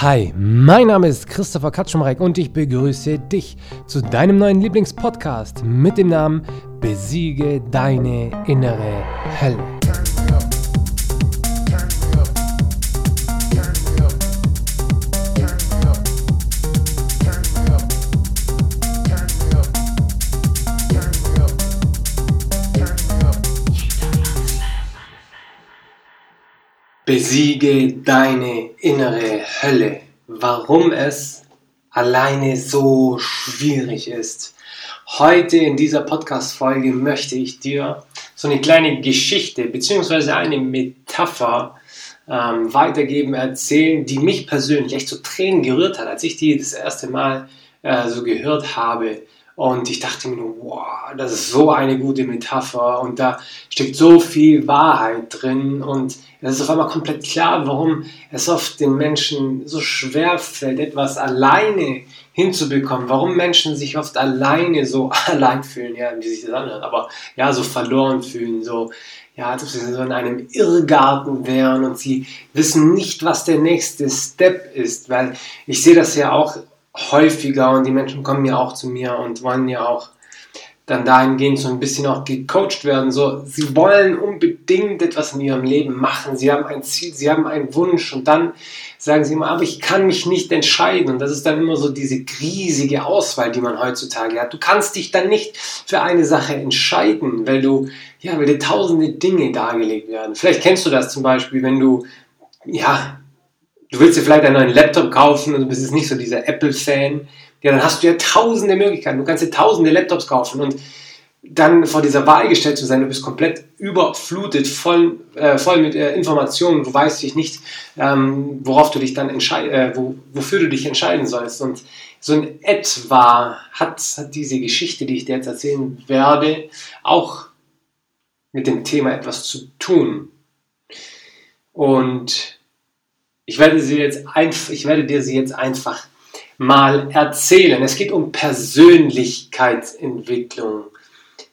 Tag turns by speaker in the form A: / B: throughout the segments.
A: Hi, mein Name ist Christopher Katschumreck und ich begrüße dich zu deinem neuen Lieblingspodcast mit dem Namen Besiege deine innere Hölle. Besiege deine innere Hölle. Warum es alleine so schwierig ist. Heute in dieser Podcast-Folge möchte ich dir so eine kleine Geschichte bzw. eine Metapher ähm, weitergeben, erzählen, die mich persönlich echt zu Tränen gerührt hat, als ich die das erste Mal äh, so gehört habe. Und ich dachte mir nur, wow, das ist so eine gute Metapher und da steckt so viel Wahrheit drin und es ist auf einmal komplett klar, warum es oft den Menschen so schwer fällt, etwas alleine hinzubekommen, warum Menschen sich oft alleine so allein fühlen, ja, wie sich das anhört, aber ja, so verloren fühlen, so, ja, als ob sie so in einem Irrgarten wären und sie wissen nicht, was der nächste Step ist, weil ich sehe das ja auch häufiger und die Menschen kommen ja auch zu mir und wollen ja auch dann dahingehend so ein bisschen auch gecoacht werden. So, sie wollen unbedingt etwas in ihrem Leben machen. Sie haben ein Ziel, sie haben einen Wunsch und dann sagen sie immer, aber ich kann mich nicht entscheiden. Und das ist dann immer so diese riesige Auswahl, die man heutzutage hat. Du kannst dich dann nicht für eine Sache entscheiden, weil du, ja, weil dir tausende Dinge dargelegt werden. Vielleicht kennst du das zum Beispiel, wenn du, ja, du willst dir vielleicht einen neuen Laptop kaufen und du bist jetzt nicht so dieser Apple-Fan, ja, dann hast du ja tausende Möglichkeiten. Du kannst dir tausende Laptops kaufen und dann vor dieser Wahl gestellt zu sein, du bist komplett überflutet, voll, äh, voll mit äh, Informationen, du weißt dich nicht, ähm, worauf du dich dann äh, wo, wofür du dich entscheiden sollst. Und so in etwa hat, hat diese Geschichte, die ich dir jetzt erzählen werde, auch mit dem Thema etwas zu tun. Und ich werde, sie jetzt ich werde dir sie jetzt einfach mal erzählen. Es geht um Persönlichkeitsentwicklung.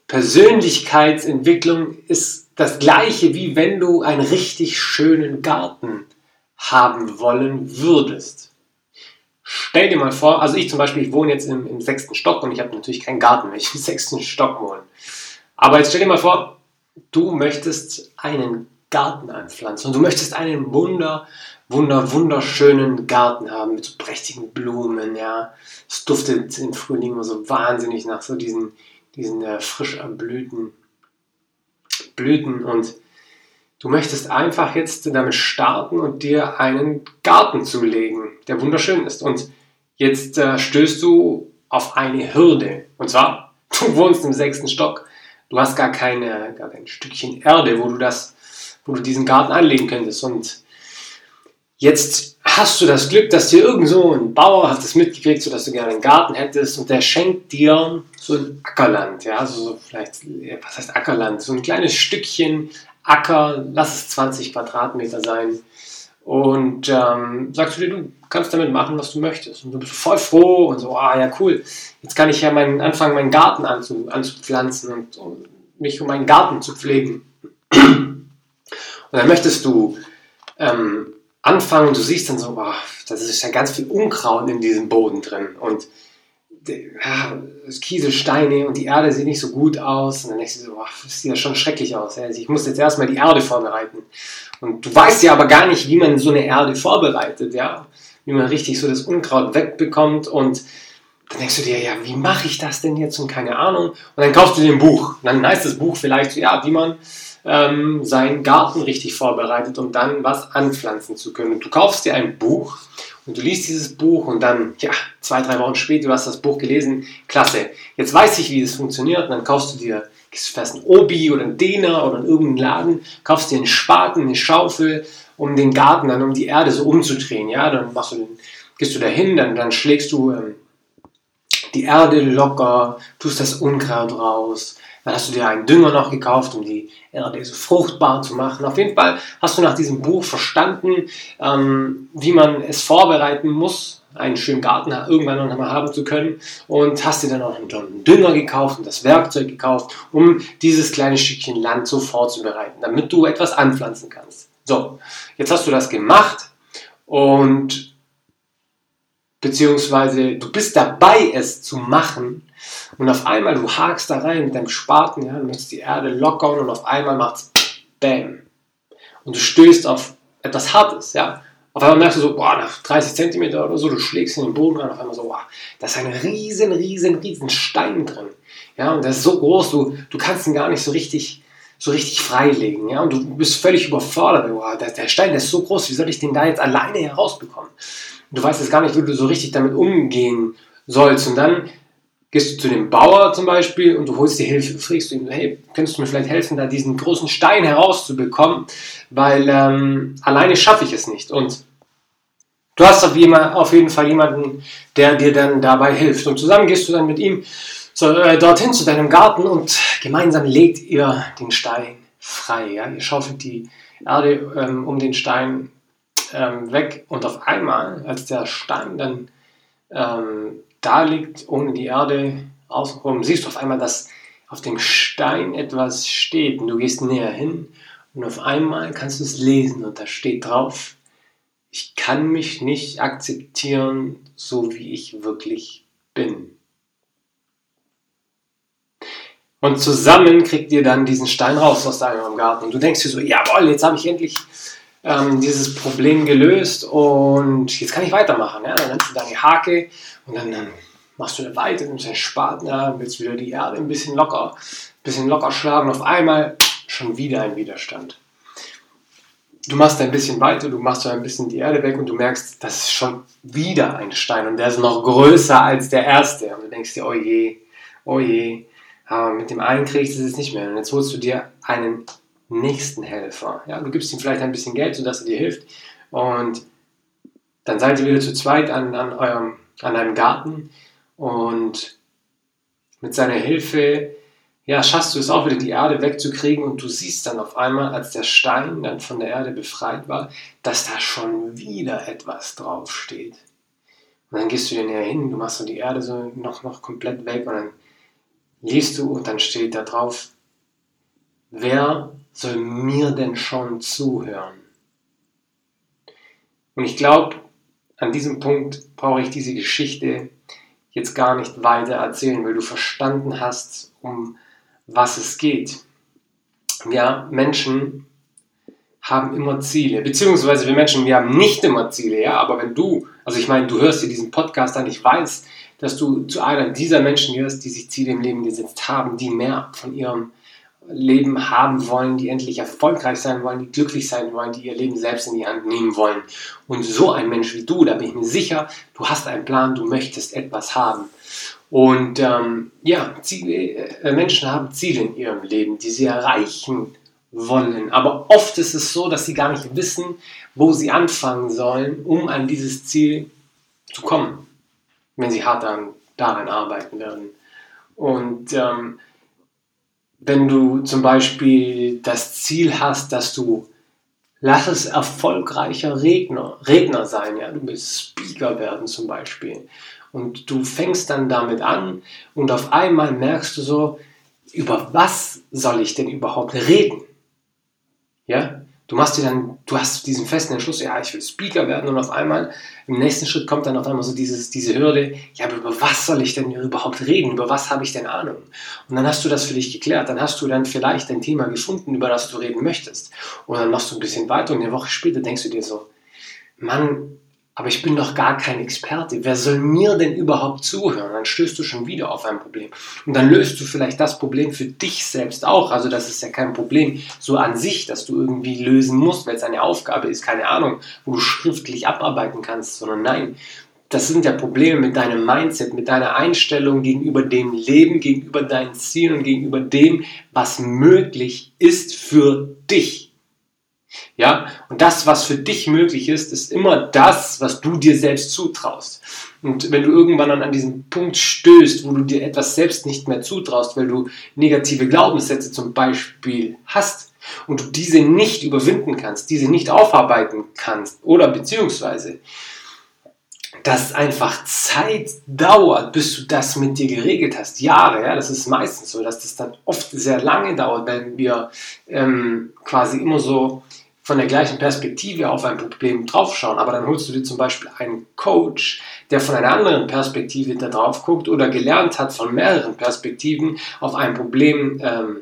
A: Persönlichkeitsentwicklung ist das gleiche, wie wenn du einen richtig schönen Garten haben wollen würdest. Stell dir mal vor, also ich zum Beispiel, ich wohne jetzt im, im sechsten Stock und ich habe natürlich keinen Garten, wenn ich im sechsten Stock wohne. Aber jetzt stell dir mal vor, du möchtest einen Garten anpflanzen und du möchtest einen wunder, wunder, wunderschönen Garten haben mit so prächtigen Blumen, ja. Es duftet im Frühling immer so wahnsinnig nach so diesen, diesen äh, frisch erblühten Blüten und du möchtest einfach jetzt damit starten und dir einen Garten zulegen, der wunderschön ist. Und jetzt äh, stößt du auf eine Hürde. Und zwar, du wohnst im sechsten Stock. Du hast gar, keine, gar kein Stückchen Erde, wo du das, wo du diesen Garten anlegen könntest. Und Jetzt hast du das Glück, dass dir irgend so ein Bauer hat es mitgekriegt, so dass du gerne einen Garten hättest und der schenkt dir so ein Ackerland, ja, also so vielleicht, was heißt Ackerland? So ein kleines Stückchen Acker, lass es 20 Quadratmeter sein. Und ähm, sagst du dir, du kannst damit machen, was du möchtest. Und du bist voll froh und so, ah ja, cool. Jetzt kann ich ja meinen, anfangen, meinen Garten anzu, anzupflanzen und, und mich um meinen Garten zu pflegen. Und dann möchtest du ähm, anfangen und du siehst dann so, boah, das ist ja ganz viel Unkraut in diesem Boden drin und ja, Kieselsteine und die Erde sieht nicht so gut aus. Und dann denkst du so, boah, das sieht ja schon schrecklich aus. Also ich muss jetzt erstmal die Erde vorbereiten. Und du weißt ja aber gar nicht, wie man so eine Erde vorbereitet, ja. Wie man richtig so das Unkraut wegbekommt. Und dann denkst du dir, ja, wie mache ich das denn jetzt? Und keine Ahnung. Und dann kaufst du dir ein Buch. Und dann heißt das Buch vielleicht ja, wie man ähm, seinen Garten richtig vorbereitet, um dann was anpflanzen zu können. Du kaufst dir ein Buch und du liest dieses Buch und dann, ja, zwei, drei Wochen später, du hast das Buch gelesen, klasse. Jetzt weiß ich, wie das funktioniert und dann kaufst du dir, du fest ein Obi oder ein Dena oder in irgendeinen Laden, kaufst dir einen Spaten, eine Schaufel, um den Garten dann, um die Erde so umzudrehen, ja, dann machst du den, gehst du dahin, dann, dann schlägst du ähm, die Erde locker, tust das Unkraut raus, dann hast du dir einen Dünger noch gekauft, um die Erde so fruchtbar zu machen. Auf jeden Fall hast du nach diesem Buch verstanden, ähm, wie man es vorbereiten muss, einen schönen Garten irgendwann noch mal haben zu können und hast dir dann auch einen Dünger gekauft und das Werkzeug gekauft, um dieses kleine Stückchen Land so vorzubereiten, damit du etwas anpflanzen kannst. So, jetzt hast du das gemacht und beziehungsweise du bist dabei, es zu machen und auf einmal du hakst da rein mit deinem Spaten, ja, du möchtest die Erde lockern und auf einmal macht's BÄM. Und du stößt auf etwas Hartes, ja. Auf einmal merkst du so, boah, nach 30 Zentimeter oder so, du schlägst in den Boden rein, auf einmal so, boah, da ist ein riesen, riesen, riesen Stein drin. Ja, und der ist so groß, du, du kannst ihn gar nicht so richtig, so richtig freilegen. Ja, und du bist völlig überfordert. Boah, der, der Stein, der ist so groß, wie soll ich den da jetzt alleine herausbekommen? Und du weißt jetzt gar nicht, wie du so richtig damit umgehen sollst. Und dann gehst du zu dem Bauer zum Beispiel und du holst dir Hilfe, fragst du ihn, hey, könntest du mir vielleicht helfen, da diesen großen Stein herauszubekommen, weil ähm, alleine schaffe ich es nicht. Und du hast auf jeden Fall jemanden, der dir dann dabei hilft. Und zusammen gehst du dann mit ihm so, äh, dorthin zu deinem Garten und gemeinsam legt ihr den Stein frei. Ja? Ihr schaufelt die Erde ähm, um den Stein ähm, weg und auf einmal, als der Stein dann ähm, da liegt, ohne die Erde außenrum, siehst du auf einmal, dass auf dem Stein etwas steht und du gehst näher hin und auf einmal kannst du es lesen und da steht drauf, ich kann mich nicht akzeptieren, so wie ich wirklich bin. Und zusammen kriegt ihr dann diesen Stein raus aus deinem Garten. Und du denkst dir so, jawohl, jetzt habe ich endlich ähm, dieses Problem gelöst und jetzt kann ich weitermachen. Ja? Dann nimmst du deine Hake und dann, dann machst du eine Weite, nimmst einen Spaten, willst wieder die Erde ein bisschen locker, ein bisschen locker schlagen. Auf einmal schon wieder ein Widerstand. Du machst ein bisschen weiter, du machst ein bisschen die Erde weg und du merkst, das ist schon wieder ein Stein und der ist noch größer als der erste. Und du denkst dir, oh je, oh je, aber mit dem einen kriegst du es nicht mehr. Und jetzt holst du dir einen nächsten Helfer. Ja, du gibst ihm vielleicht ein bisschen Geld, sodass er dir hilft. Und dann seid ihr wieder zu zweit an, an, eurem, an einem Garten und mit seiner Hilfe ja, schaffst du es auch wieder, die Erde wegzukriegen und du siehst dann auf einmal, als der Stein dann von der Erde befreit war, dass da schon wieder etwas draufsteht. Und dann gehst du dir näher hin, du machst so die Erde so noch, noch komplett weg und dann liest du und dann steht da drauf, wer soll mir denn schon zuhören? Und ich glaube, an diesem Punkt brauche ich diese Geschichte jetzt gar nicht weiter erzählen, weil du verstanden hast, um was es geht. Ja, Menschen haben immer Ziele, beziehungsweise wir Menschen, wir haben nicht immer Ziele, ja, aber wenn du, also ich meine, du hörst dir diesen Podcast an, ich weiß, dass du zu einer dieser Menschen gehörst, die sich Ziele im Leben gesetzt haben, die mehr von ihrem Leben haben wollen, die endlich erfolgreich sein wollen, die glücklich sein wollen, die ihr Leben selbst in die Hand nehmen wollen. Und so ein Mensch wie du, da bin ich mir sicher, du hast einen Plan, du möchtest etwas haben. Und ähm, ja, Ziele, äh, Menschen haben Ziele in ihrem Leben, die sie erreichen wollen. Aber oft ist es so, dass sie gar nicht wissen, wo sie anfangen sollen, um an dieses Ziel zu kommen wenn sie hart daran, arbeiten werden. Und ähm, wenn du zum Beispiel das Ziel hast, dass du, lass es erfolgreicher Redner, Redner sein, ja, du willst Speaker werden zum Beispiel. Und du fängst dann damit an und auf einmal merkst du so, über was soll ich denn überhaupt reden? Ja, Du machst dir dann, du hast diesen festen Entschluss, ja, ich will Speaker werden und auf einmal im nächsten Schritt kommt dann auf einmal so dieses, diese Hürde, ja, aber über was soll ich denn überhaupt reden? Über was habe ich denn Ahnung? Und dann hast du das für dich geklärt. Dann hast du dann vielleicht ein Thema gefunden, über das du reden möchtest. Und dann machst du ein bisschen weiter und eine Woche später denkst du dir so, Mann, aber ich bin doch gar kein Experte. Wer soll mir denn überhaupt zuhören? Dann stößt du schon wieder auf ein Problem. Und dann löst du vielleicht das Problem für dich selbst auch. Also das ist ja kein Problem so an sich, dass du irgendwie lösen musst, weil es eine Aufgabe ist, keine Ahnung, wo du schriftlich abarbeiten kannst, sondern nein. Das sind ja Probleme mit deinem Mindset, mit deiner Einstellung gegenüber dem Leben, gegenüber deinen Zielen und gegenüber dem, was möglich ist für dich. Ja, und das, was für dich möglich ist, ist immer das, was du dir selbst zutraust. Und wenn du irgendwann dann an diesen Punkt stößt, wo du dir etwas selbst nicht mehr zutraust, weil du negative Glaubenssätze zum Beispiel hast und du diese nicht überwinden kannst, diese nicht aufarbeiten kannst oder beziehungsweise dass einfach Zeit dauert, bis du das mit dir geregelt hast. Jahre, ja, das ist meistens so, dass das dann oft sehr lange dauert, wenn wir ähm, quasi immer so von der gleichen Perspektive auf ein Problem draufschauen, aber dann holst du dir zum Beispiel einen Coach, der von einer anderen Perspektive da drauf guckt oder gelernt hat, von mehreren Perspektiven auf ein Problem ähm,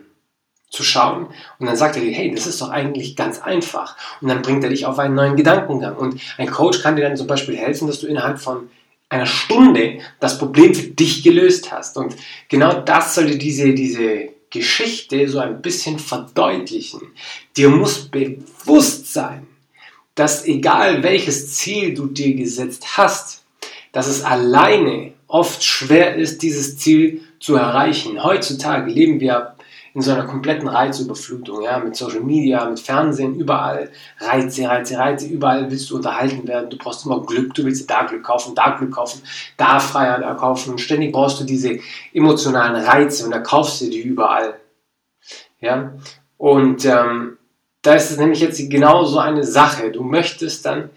A: zu schauen. Und dann sagt er dir, hey, das ist doch eigentlich ganz einfach. Und dann bringt er dich auf einen neuen Gedankengang. Und ein Coach kann dir dann zum Beispiel helfen, dass du innerhalb von einer Stunde das Problem für dich gelöst hast. Und genau das sollte diese, diese Geschichte so ein bisschen verdeutlichen. Dir muss bewusst sein, dass egal welches Ziel du dir gesetzt hast, dass es alleine oft schwer ist, dieses Ziel zu erreichen. Heutzutage leben wir in so einer kompletten Reizüberflutung, ja, mit Social Media, mit Fernsehen, überall. Reize, Reize, Reize, überall willst du unterhalten werden, du brauchst immer Glück, du willst da Glück kaufen, da Glück kaufen, da Freiheit kaufen, ständig brauchst du diese emotionalen Reize und da kaufst du die überall, ja, und ähm, da ist es nämlich jetzt genau so eine Sache, du möchtest dann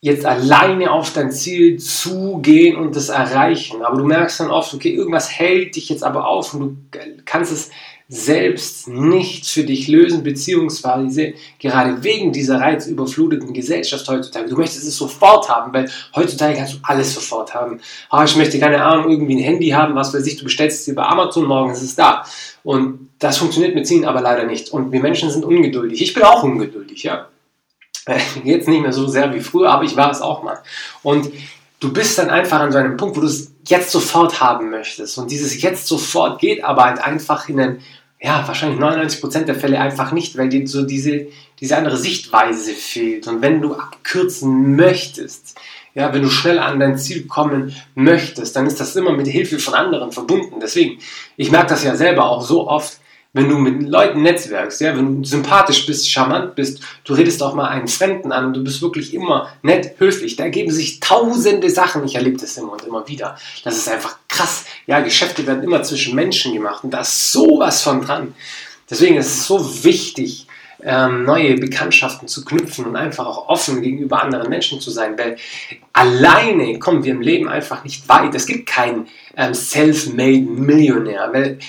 A: jetzt alleine auf dein Ziel zugehen und das erreichen. Aber du merkst dann oft, okay, irgendwas hält dich jetzt aber auf und du kannst es selbst nicht für dich lösen, beziehungsweise gerade wegen dieser reizüberfluteten Gesellschaft heutzutage. Du möchtest es sofort haben, weil heutzutage kannst du alles sofort haben. Ah, ich möchte keine Ahnung, irgendwie ein Handy haben, was weiß ich, du bestellst es über Amazon, morgen ist es da. Und das funktioniert mit Ziehen aber leider nicht. Und wir Menschen sind ungeduldig. Ich bin auch ungeduldig, ja. Jetzt nicht mehr so sehr wie früher, aber ich war es auch mal. Und du bist dann einfach an so einem Punkt, wo du es jetzt sofort haben möchtest. Und dieses jetzt sofort geht aber halt einfach in einen, ja, wahrscheinlich 99% der Fälle einfach nicht, weil dir so diese, diese andere Sichtweise fehlt. Und wenn du abkürzen möchtest, ja, wenn du schnell an dein Ziel kommen möchtest, dann ist das immer mit Hilfe von anderen verbunden. Deswegen, ich merke das ja selber auch so oft, wenn du mit Leuten netzwerkst, ja, wenn du sympathisch bist, charmant bist, du redest auch mal einen Fremden an du bist wirklich immer nett, höflich, da ergeben sich tausende Sachen. Ich erlebe das immer und immer wieder. Das ist einfach krass. Ja, Geschäfte werden immer zwischen Menschen gemacht und da ist sowas von dran. Deswegen ist es so wichtig, ähm, neue Bekanntschaften zu knüpfen und einfach auch offen gegenüber anderen Menschen zu sein, weil alleine kommen wir im Leben einfach nicht weit. Es gibt keinen ähm, self-made Millionär, weil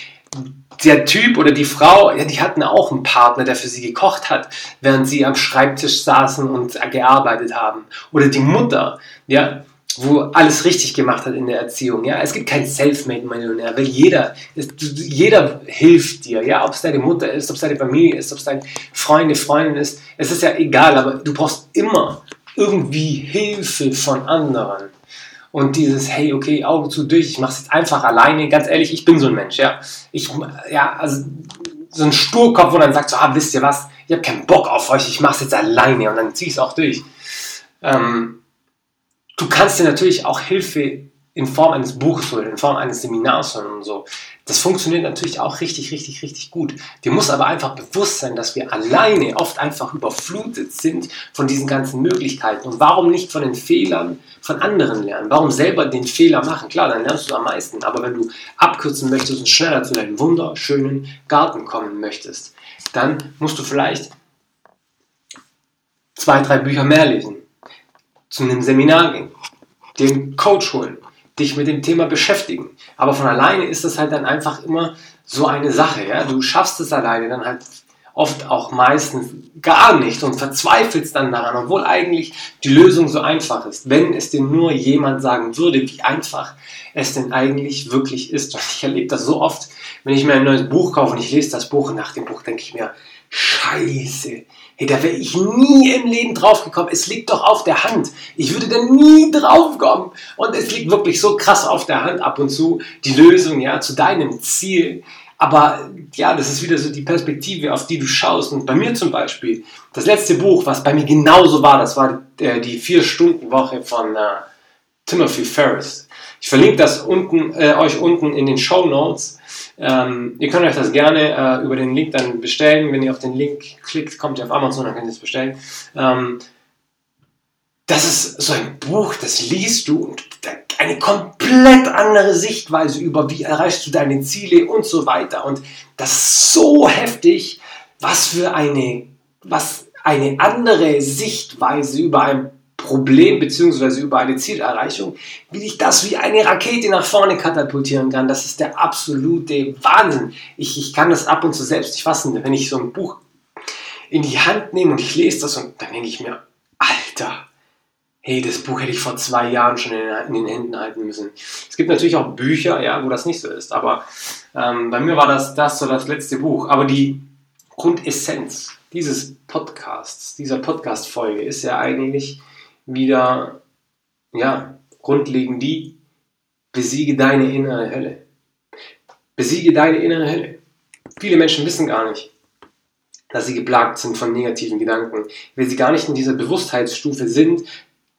A: der Typ oder die Frau, ja, die hatten auch einen Partner, der für sie gekocht hat, während sie am Schreibtisch saßen und gearbeitet haben. Oder die Mutter, ja, wo alles richtig gemacht hat in der Erziehung. Ja, es gibt keinen Selfmade-Millionär, weil jeder, jeder hilft dir. Ja, ob es deine Mutter ist, ob es deine Familie ist, ob es deine Freunde, Freundin ist. Es ist ja egal, aber du brauchst immer irgendwie Hilfe von anderen. Und dieses, hey, okay, Augen zu durch, ich mach's jetzt einfach alleine. Ganz ehrlich, ich bin so ein Mensch, ja. Ich, ja, also so ein Sturkopf, wo dann sagt so, ah, wisst ihr was, ich habe keinen Bock auf euch, ich mach's jetzt alleine und dann zieh ich's auch durch. Ähm, du kannst dir natürlich auch Hilfe in Form eines Buches oder in Form eines Seminars und so. Das funktioniert natürlich auch richtig, richtig, richtig gut. Dir muss aber einfach bewusst sein, dass wir alleine oft einfach überflutet sind von diesen ganzen Möglichkeiten. Und warum nicht von den Fehlern von anderen lernen? Warum selber den Fehler machen? Klar, dann lernst du am meisten. Aber wenn du abkürzen möchtest und schneller zu deinem wunderschönen Garten kommen möchtest, dann musst du vielleicht zwei, drei Bücher mehr lesen, zu einem Seminar gehen, den Coach holen, dich mit dem Thema beschäftigen. Aber von alleine ist das halt dann einfach immer so eine Sache. Ja? Du schaffst es alleine dann halt oft auch meistens gar nicht und verzweifelst dann daran, obwohl eigentlich die Lösung so einfach ist. Wenn es dir nur jemand sagen würde, wie einfach es denn eigentlich wirklich ist. Und ich erlebe das so oft, wenn ich mir ein neues Buch kaufe und ich lese das Buch und nach dem Buch denke ich mir, Scheiße, hey, da wäre ich nie im Leben draufgekommen. Es liegt doch auf der Hand. Ich würde da nie draufkommen. Und es liegt wirklich so krass auf der Hand ab und zu die Lösung ja zu deinem Ziel. Aber ja, das ist wieder so die Perspektive, auf die du schaust. Und bei mir zum Beispiel, das letzte Buch, was bei mir genauso war, das war äh, die Vier-Stunden-Woche von äh, Timothy Ferris. Ich verlinke das unten, äh, euch unten in den Show Notes. Ähm, ihr könnt euch das gerne äh, über den Link dann bestellen. Wenn ihr auf den Link klickt, kommt ihr auf Amazon, dann könnt ihr es bestellen. Ähm, das ist so ein Buch, das liest du und eine komplett andere Sichtweise über, wie erreichst du deine Ziele und so weiter. Und das ist so heftig, was für eine, was eine andere Sichtweise über ein Problem bzw. über eine Zielerreichung, wie dich das wie eine Rakete nach vorne katapultieren kann. Das ist der absolute Wahnsinn. Ich, ich kann das ab und zu selbst nicht fassen, wenn ich so ein Buch in die Hand nehme und ich lese das und dann denke ich mir, Alter, hey, das Buch hätte ich vor zwei Jahren schon in, den Händen halten müssen. Es gibt natürlich auch Bücher, ja, wo das nicht so ist, aber ähm, bei mir war das, das so das letzte Buch. Aber die Grundessenz dieses Podcasts, dieser Podcast-Folge ist ja eigentlich wieder, ja, grundlegend die, besiege deine innere Hölle. Besiege deine innere Hölle. Viele Menschen wissen gar nicht, dass sie geplagt sind von negativen Gedanken, weil sie gar nicht in dieser Bewusstheitsstufe sind,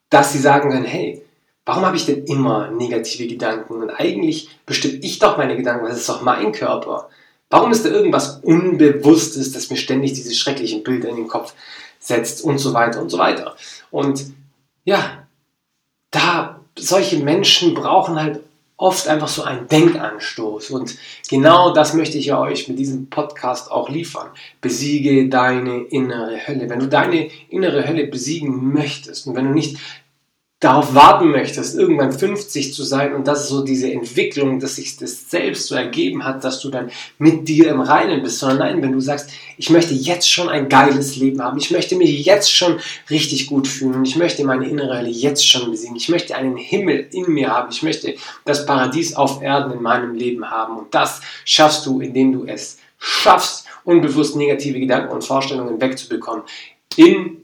A: dass sie sagen können, hey, warum habe ich denn immer negative Gedanken? Und eigentlich bestimme ich doch meine Gedanken, weil es ist doch mein Körper. Warum ist da irgendwas Unbewusstes, das mir ständig diese schrecklichen Bilder in den Kopf setzt und so weiter und so weiter? Und ja, da solche Menschen brauchen halt oft einfach so einen Denkanstoß. Und genau das möchte ich euch mit diesem Podcast auch liefern. Besiege deine innere Hölle. Wenn du deine innere Hölle besiegen möchtest und wenn du nicht darauf warten möchtest, irgendwann 50 zu sein und das so diese Entwicklung, dass sich das selbst so ergeben hat, dass du dann mit dir im Reinen bist, sondern nein, wenn du sagst, ich möchte jetzt schon ein geiles Leben haben, ich möchte mich jetzt schon richtig gut fühlen und ich möchte meine innere Hölle jetzt schon besiegen, ich möchte einen Himmel in mir haben, ich möchte das Paradies auf Erden in meinem Leben haben und das schaffst du, indem du es schaffst, unbewusst negative Gedanken und Vorstellungen wegzubekommen in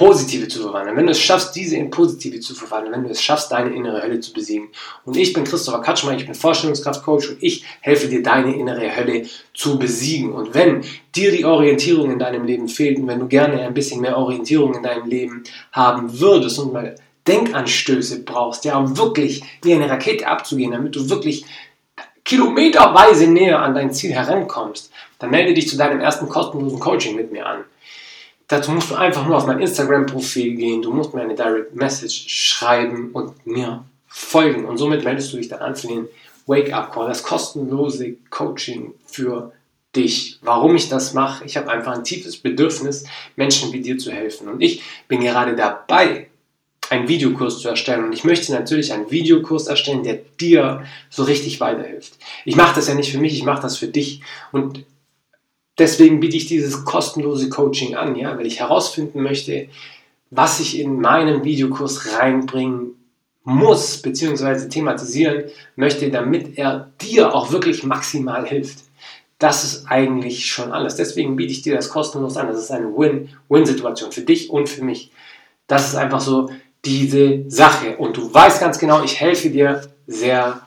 A: positive zu verwandeln, wenn du es schaffst, diese in positive zu verwandeln, wenn du es schaffst, deine innere Hölle zu besiegen. Und ich bin Christopher Katschmer, ich bin Vorstellungskraftcoach und ich helfe dir, deine innere Hölle zu besiegen. Und wenn dir die Orientierung in deinem Leben fehlt und wenn du gerne ein bisschen mehr Orientierung in deinem Leben haben würdest und mal Denkanstöße brauchst, ja, um wirklich wie eine Rakete abzugehen, damit du wirklich kilometerweise näher an dein Ziel herankommst, dann melde dich zu deinem ersten kostenlosen Coaching mit mir an. Dazu musst du einfach nur auf mein Instagram-Profil gehen, du musst mir eine Direct Message schreiben und mir folgen. Und somit meldest du dich dann an für den Wake-up-Call, das kostenlose Coaching für dich. Warum ich das mache? Ich habe einfach ein tiefes Bedürfnis, Menschen wie dir zu helfen. Und ich bin gerade dabei, einen Videokurs zu erstellen. Und ich möchte natürlich einen Videokurs erstellen, der dir so richtig weiterhilft. Ich mache das ja nicht für mich, ich mache das für dich. Und Deswegen biete ich dieses kostenlose Coaching an, ja, weil ich herausfinden möchte, was ich in meinen Videokurs reinbringen muss, beziehungsweise thematisieren möchte, damit er dir auch wirklich maximal hilft. Das ist eigentlich schon alles. Deswegen biete ich dir das kostenlos an. Das ist eine Win-Win-Situation für dich und für mich. Das ist einfach so diese Sache. Und du weißt ganz genau, ich helfe dir sehr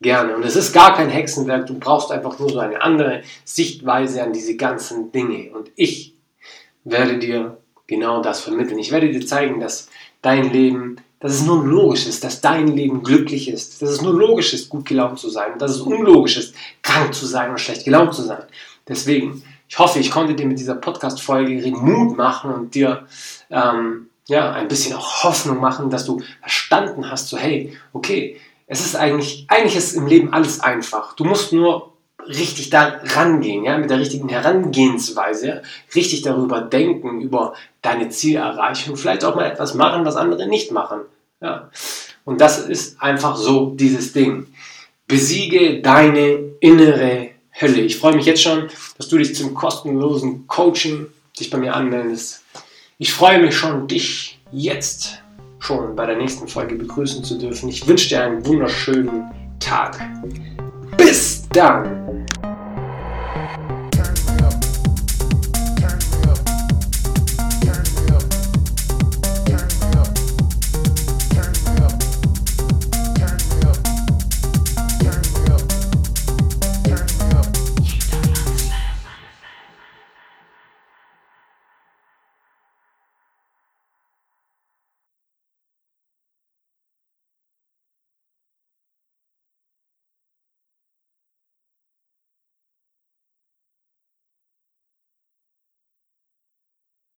A: gerne. Und es ist gar kein Hexenwerk, du brauchst einfach nur so eine andere Sichtweise an diese ganzen Dinge. Und ich werde dir genau das vermitteln. Ich werde dir zeigen, dass dein Leben, dass es nur logisch ist, dass dein Leben glücklich ist, dass es nur logisch ist, gut gelaunt zu sein, dass es unlogisch ist, krank zu sein oder schlecht gelaunt zu sein. Deswegen, ich hoffe, ich konnte dir mit dieser Podcast-Folge Mut machen und dir ähm, ja, ein bisschen auch Hoffnung machen, dass du verstanden hast, so hey, okay, es ist eigentlich, eigentlich ist im Leben alles einfach. Du musst nur richtig da rangehen, ja, mit der richtigen Herangehensweise, richtig darüber denken, über deine Zielerreichung, vielleicht auch mal etwas machen, was andere nicht machen, ja. Und das ist einfach so dieses Ding. Besiege deine innere Hölle. Ich freue mich jetzt schon, dass du dich zum kostenlosen Coaching dich bei mir anmeldest. Ich freue mich schon, dich jetzt schon bei der nächsten Folge begrüßen zu dürfen. Ich wünsche dir einen wunderschönen Tag. Bis dann!